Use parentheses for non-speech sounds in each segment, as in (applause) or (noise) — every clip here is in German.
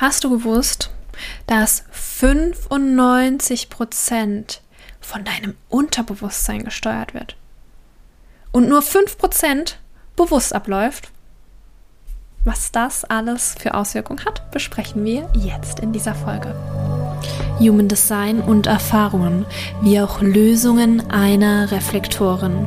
Hast du gewusst, dass 95 Prozent von deinem Unterbewusstsein gesteuert wird und nur 5 Prozent bewusst abläuft? Was das alles für Auswirkungen hat, besprechen wir jetzt in dieser Folge. Human Design und Erfahrungen, wie auch Lösungen einer Reflektoren.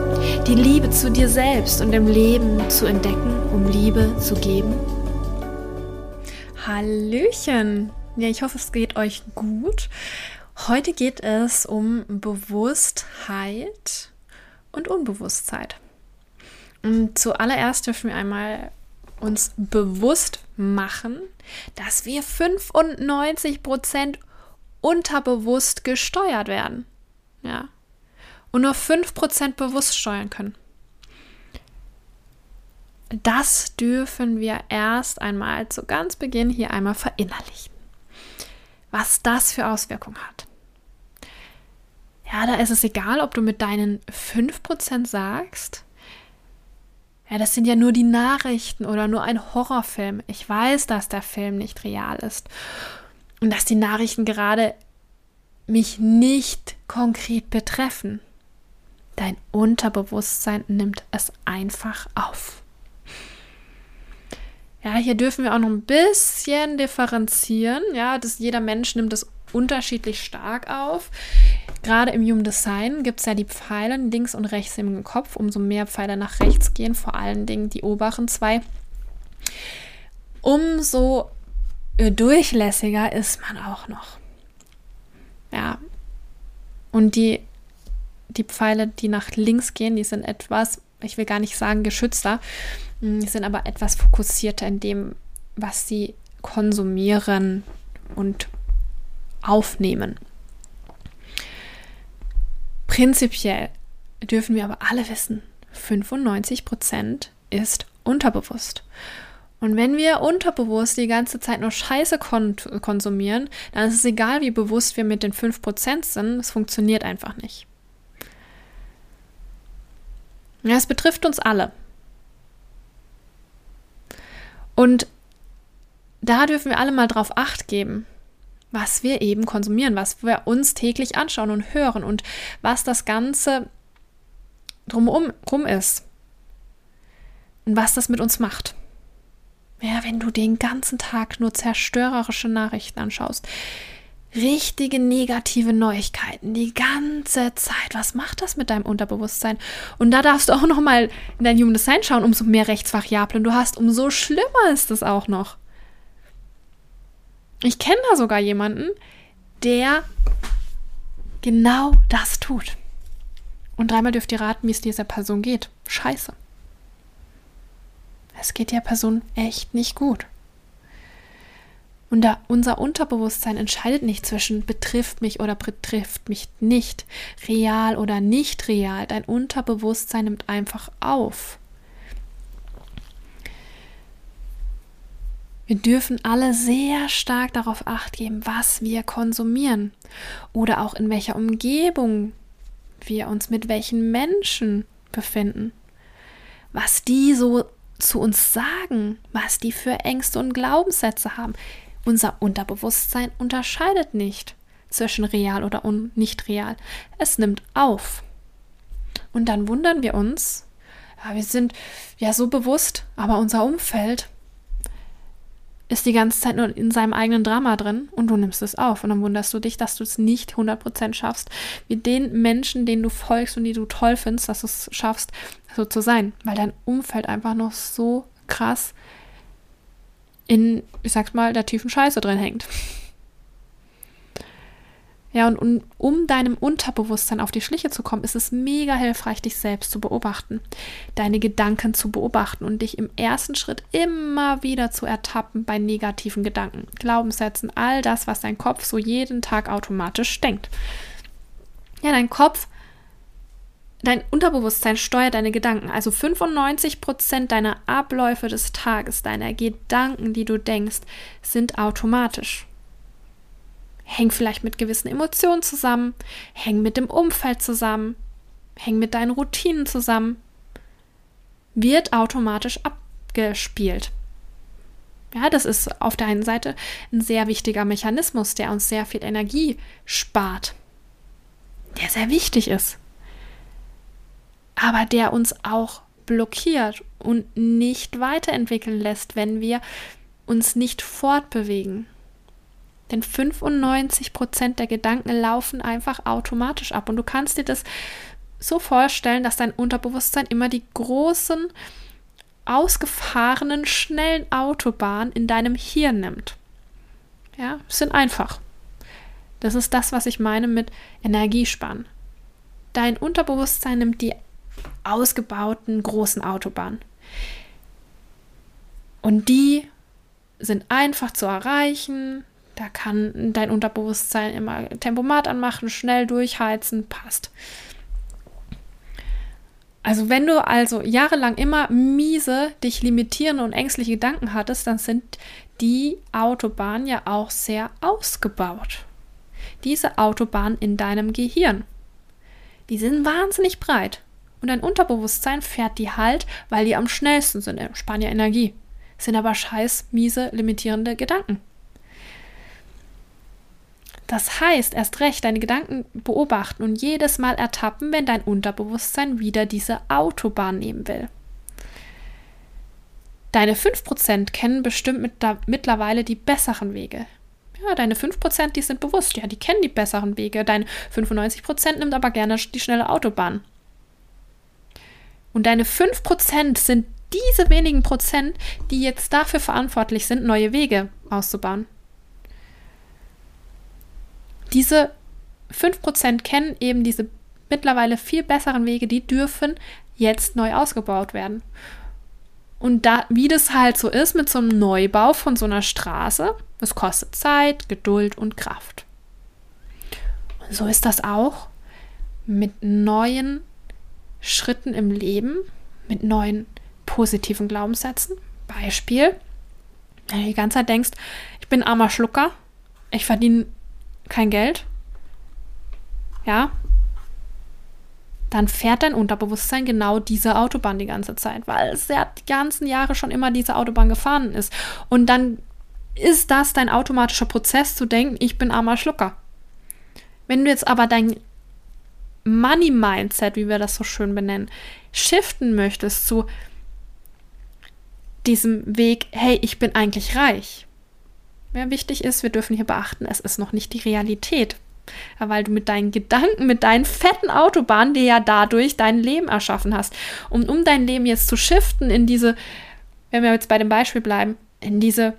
Die Liebe zu dir selbst und im Leben zu entdecken, um Liebe zu geben? Hallöchen! Ja, ich hoffe, es geht euch gut. Heute geht es um Bewusstheit und Unbewusstheit. Und zuallererst dürfen wir einmal uns bewusst machen, dass wir 95 Prozent unterbewusst gesteuert werden. Ja. Und nur 5 Prozent bewusst steuern können. Das dürfen wir erst einmal zu ganz Beginn hier einmal verinnerlichen. Was das für Auswirkungen hat. Ja, da ist es egal, ob du mit deinen 5% sagst, ja, das sind ja nur die Nachrichten oder nur ein Horrorfilm. Ich weiß, dass der Film nicht real ist und dass die Nachrichten gerade mich nicht konkret betreffen. Dein Unterbewusstsein nimmt es einfach auf. Ja, hier dürfen wir auch noch ein bisschen differenzieren. Ja, dass jeder Mensch nimmt es unterschiedlich stark auf. Gerade im Human Design gibt es ja die Pfeile links und rechts im Kopf. Umso mehr Pfeile nach rechts gehen, vor allen Dingen die oberen zwei, umso äh, durchlässiger ist man auch noch. Ja. Und die, die Pfeile, die nach links gehen, die sind etwas, ich will gar nicht sagen geschützter, die sind aber etwas fokussierter in dem, was sie konsumieren und aufnehmen. Prinzipiell dürfen wir aber alle wissen, 95 Prozent ist unterbewusst. Und wenn wir unterbewusst die ganze Zeit nur Scheiße kon konsumieren, dann ist es egal, wie bewusst wir mit den 5% sind, es funktioniert einfach nicht. Ja, es betrifft uns alle. Und da dürfen wir alle mal drauf acht geben was wir eben konsumieren, was wir uns täglich anschauen und hören und was das Ganze drumherum rum ist und was das mit uns macht. Ja, wenn du den ganzen Tag nur zerstörerische Nachrichten anschaust, richtige negative Neuigkeiten die ganze Zeit. Was macht das mit deinem Unterbewusstsein? Und da darfst du auch noch mal in dein Human Design schauen, umso mehr Rechtsvariablen du hast, umso schlimmer ist es auch noch. Ich kenne da sogar jemanden, der genau das tut. Und dreimal dürft ihr raten, wie es dieser Person geht. Scheiße. Es geht der Person echt nicht gut. Und da unser Unterbewusstsein entscheidet nicht zwischen betrifft mich oder betrifft mich nicht, real oder nicht real. Dein Unterbewusstsein nimmt einfach auf. Wir dürfen alle sehr stark darauf acht geben, was wir konsumieren oder auch in welcher Umgebung wir uns mit welchen Menschen befinden, was die so zu uns sagen, was die für Ängste und Glaubenssätze haben. Unser Unterbewusstsein unterscheidet nicht zwischen real oder nicht real. Es nimmt auf. Und dann wundern wir uns, ja, wir sind ja so bewusst, aber unser Umfeld ist die ganze Zeit nur in seinem eigenen Drama drin und du nimmst es auf. Und dann wunderst du dich, dass du es nicht 100% schaffst, wie den Menschen, denen du folgst und die du toll findest, dass du es schaffst, so zu sein. Weil dein Umfeld einfach noch so krass in, ich sag's mal, der tiefen Scheiße drin hängt. Ja, und um, um deinem Unterbewusstsein auf die Schliche zu kommen, ist es mega hilfreich, dich selbst zu beobachten, deine Gedanken zu beobachten und dich im ersten Schritt immer wieder zu ertappen bei negativen Gedanken, Glaubenssätzen, all das, was dein Kopf so jeden Tag automatisch denkt. Ja, dein Kopf, dein Unterbewusstsein steuert deine Gedanken. Also 95 Prozent deiner Abläufe des Tages, deiner Gedanken, die du denkst, sind automatisch hängen vielleicht mit gewissen Emotionen zusammen, hängen mit dem Umfeld zusammen, hängen mit deinen Routinen zusammen, wird automatisch abgespielt. Ja, das ist auf der einen Seite ein sehr wichtiger Mechanismus, der uns sehr viel Energie spart, der sehr wichtig ist, aber der uns auch blockiert und nicht weiterentwickeln lässt, wenn wir uns nicht fortbewegen. Denn 95 Prozent der Gedanken laufen einfach automatisch ab. Und du kannst dir das so vorstellen, dass dein Unterbewusstsein immer die großen, ausgefahrenen, schnellen Autobahnen in deinem Hirn nimmt. Ja, sind einfach. Das ist das, was ich meine mit Energiesparen. Dein Unterbewusstsein nimmt die ausgebauten großen Autobahnen. Und die sind einfach zu erreichen, da kann dein Unterbewusstsein immer Tempomat anmachen, schnell durchheizen, passt. Also wenn du also jahrelang immer miese, dich limitierende und ängstliche Gedanken hattest, dann sind die Autobahnen ja auch sehr ausgebaut. Diese Autobahnen in deinem Gehirn. Die sind wahnsinnig breit. Und dein Unterbewusstsein fährt die halt, weil die am schnellsten sind, sparen ja Energie. Sind aber scheiß miese, limitierende Gedanken. Das heißt, erst recht deine Gedanken beobachten und jedes Mal ertappen, wenn dein Unterbewusstsein wieder diese Autobahn nehmen will. Deine 5% kennen bestimmt mit mittlerweile die besseren Wege. Ja, deine 5%, die sind bewusst, ja, die kennen die besseren Wege. Deine 95% nimmt aber gerne die schnelle Autobahn. Und deine 5% sind diese wenigen Prozent, die jetzt dafür verantwortlich sind, neue Wege auszubauen. Diese 5% kennen eben diese mittlerweile viel besseren Wege, die dürfen jetzt neu ausgebaut werden. Und da, wie das halt so ist mit so einem Neubau von so einer Straße, es kostet Zeit, Geduld und Kraft. Und so ist das auch mit neuen Schritten im Leben, mit neuen positiven Glaubenssätzen. Beispiel, wenn du die ganze Zeit denkst, ich bin armer Schlucker, ich verdiene kein Geld, ja, dann fährt dein Unterbewusstsein genau diese Autobahn die ganze Zeit, weil es ja die ganzen Jahre schon immer diese Autobahn gefahren ist. Und dann ist das dein automatischer Prozess zu denken, ich bin armer Schlucker. Wenn du jetzt aber dein Money Mindset, wie wir das so schön benennen, shiften möchtest zu diesem Weg, hey, ich bin eigentlich reich, mehr wichtig ist, wir dürfen hier beachten, es ist noch nicht die Realität. Weil du mit deinen Gedanken, mit deinen fetten Autobahnen dir ja dadurch dein Leben erschaffen hast. Und um dein Leben jetzt zu shiften in diese, wenn wir jetzt bei dem Beispiel bleiben, in diese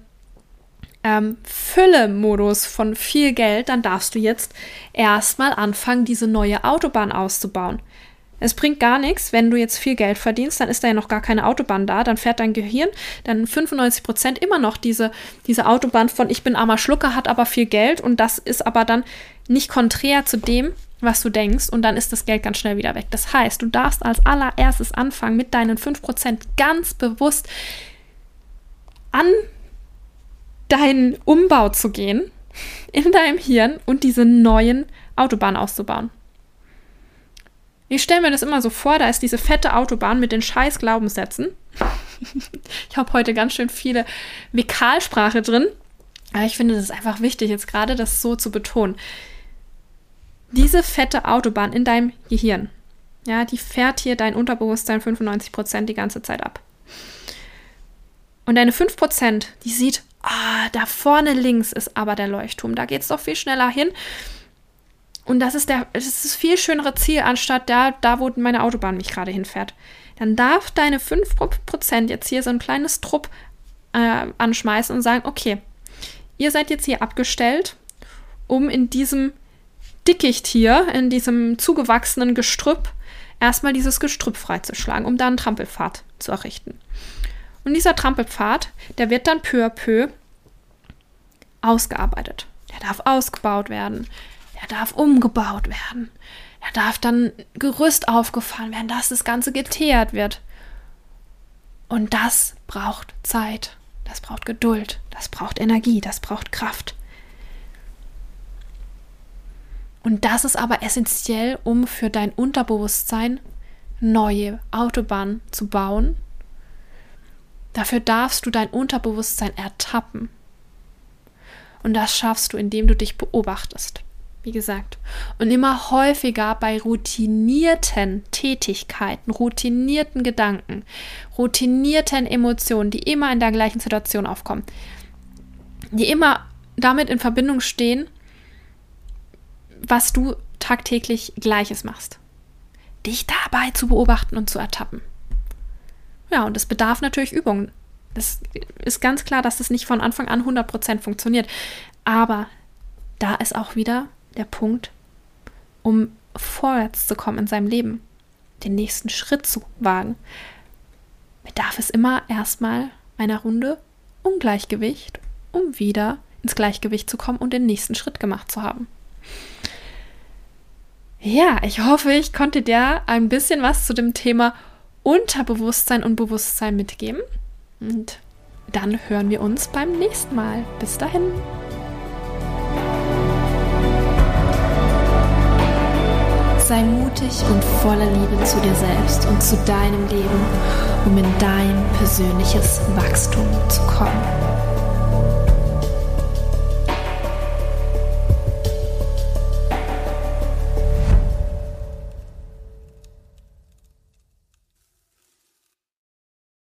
ähm, Fülle-Modus von viel Geld, dann darfst du jetzt erstmal anfangen, diese neue Autobahn auszubauen. Es bringt gar nichts, wenn du jetzt viel Geld verdienst, dann ist da ja noch gar keine Autobahn da, dann fährt dein Gehirn dann 95 Prozent immer noch diese, diese Autobahn von ich bin armer Schlucker, hat aber viel Geld und das ist aber dann nicht konträr zu dem, was du denkst und dann ist das Geld ganz schnell wieder weg. Das heißt, du darfst als allererstes anfangen, mit deinen 5% ganz bewusst deinen Umbau zu gehen in deinem Hirn und diese neuen Autobahnen auszubauen. Ich stelle mir das immer so vor, da ist diese fette Autobahn mit den scheiß Glaubenssätzen. (laughs) ich habe heute ganz schön viele Vekalsprache drin. Aber ich finde, das ist einfach wichtig, jetzt gerade das so zu betonen. Diese fette Autobahn in deinem Gehirn, ja, die fährt hier dein Unterbewusstsein 95% die ganze Zeit ab. Und deine 5%, die sieht, ah, da vorne links ist aber der Leuchtturm, da geht es doch viel schneller hin. Und das ist der, das ist das viel schönere Ziel, anstatt da, da wo meine Autobahn mich gerade hinfährt. Dann darf deine 5% jetzt hier so ein kleines Trupp äh, anschmeißen und sagen, okay, ihr seid jetzt hier abgestellt, um in diesem Dickicht hier in diesem zugewachsenen Gestrüpp erstmal dieses Gestrüpp freizuschlagen, um da einen Trampelpfad zu errichten. Und dieser Trampelpfad, der wird dann peu à peu ausgearbeitet. Der darf ausgebaut werden. Der darf umgebaut werden. Da darf dann Gerüst aufgefahren werden, dass das Ganze geteert wird. Und das braucht Zeit, das braucht Geduld, das braucht Energie, das braucht Kraft. Und das ist aber essentiell, um für dein Unterbewusstsein neue Autobahnen zu bauen. Dafür darfst du dein Unterbewusstsein ertappen. Und das schaffst du, indem du dich beobachtest wie gesagt. Und immer häufiger bei routinierten Tätigkeiten, routinierten Gedanken, routinierten Emotionen, die immer in der gleichen Situation aufkommen, die immer damit in Verbindung stehen, was du tagtäglich Gleiches machst. Dich dabei zu beobachten und zu ertappen. Ja, und es bedarf natürlich Übung. Das ist ganz klar, dass das nicht von Anfang an 100% funktioniert. Aber da ist auch wieder der Punkt, um vorwärts zu kommen in seinem Leben, den nächsten Schritt zu wagen, bedarf es immer erstmal einer Runde Ungleichgewicht, um wieder ins Gleichgewicht zu kommen und den nächsten Schritt gemacht zu haben. Ja, ich hoffe, ich konnte dir ein bisschen was zu dem Thema Unterbewusstsein und Bewusstsein mitgeben. Und dann hören wir uns beim nächsten Mal. Bis dahin. Sei mutig und voller Liebe zu dir selbst und zu deinem Leben, um in dein persönliches Wachstum zu kommen.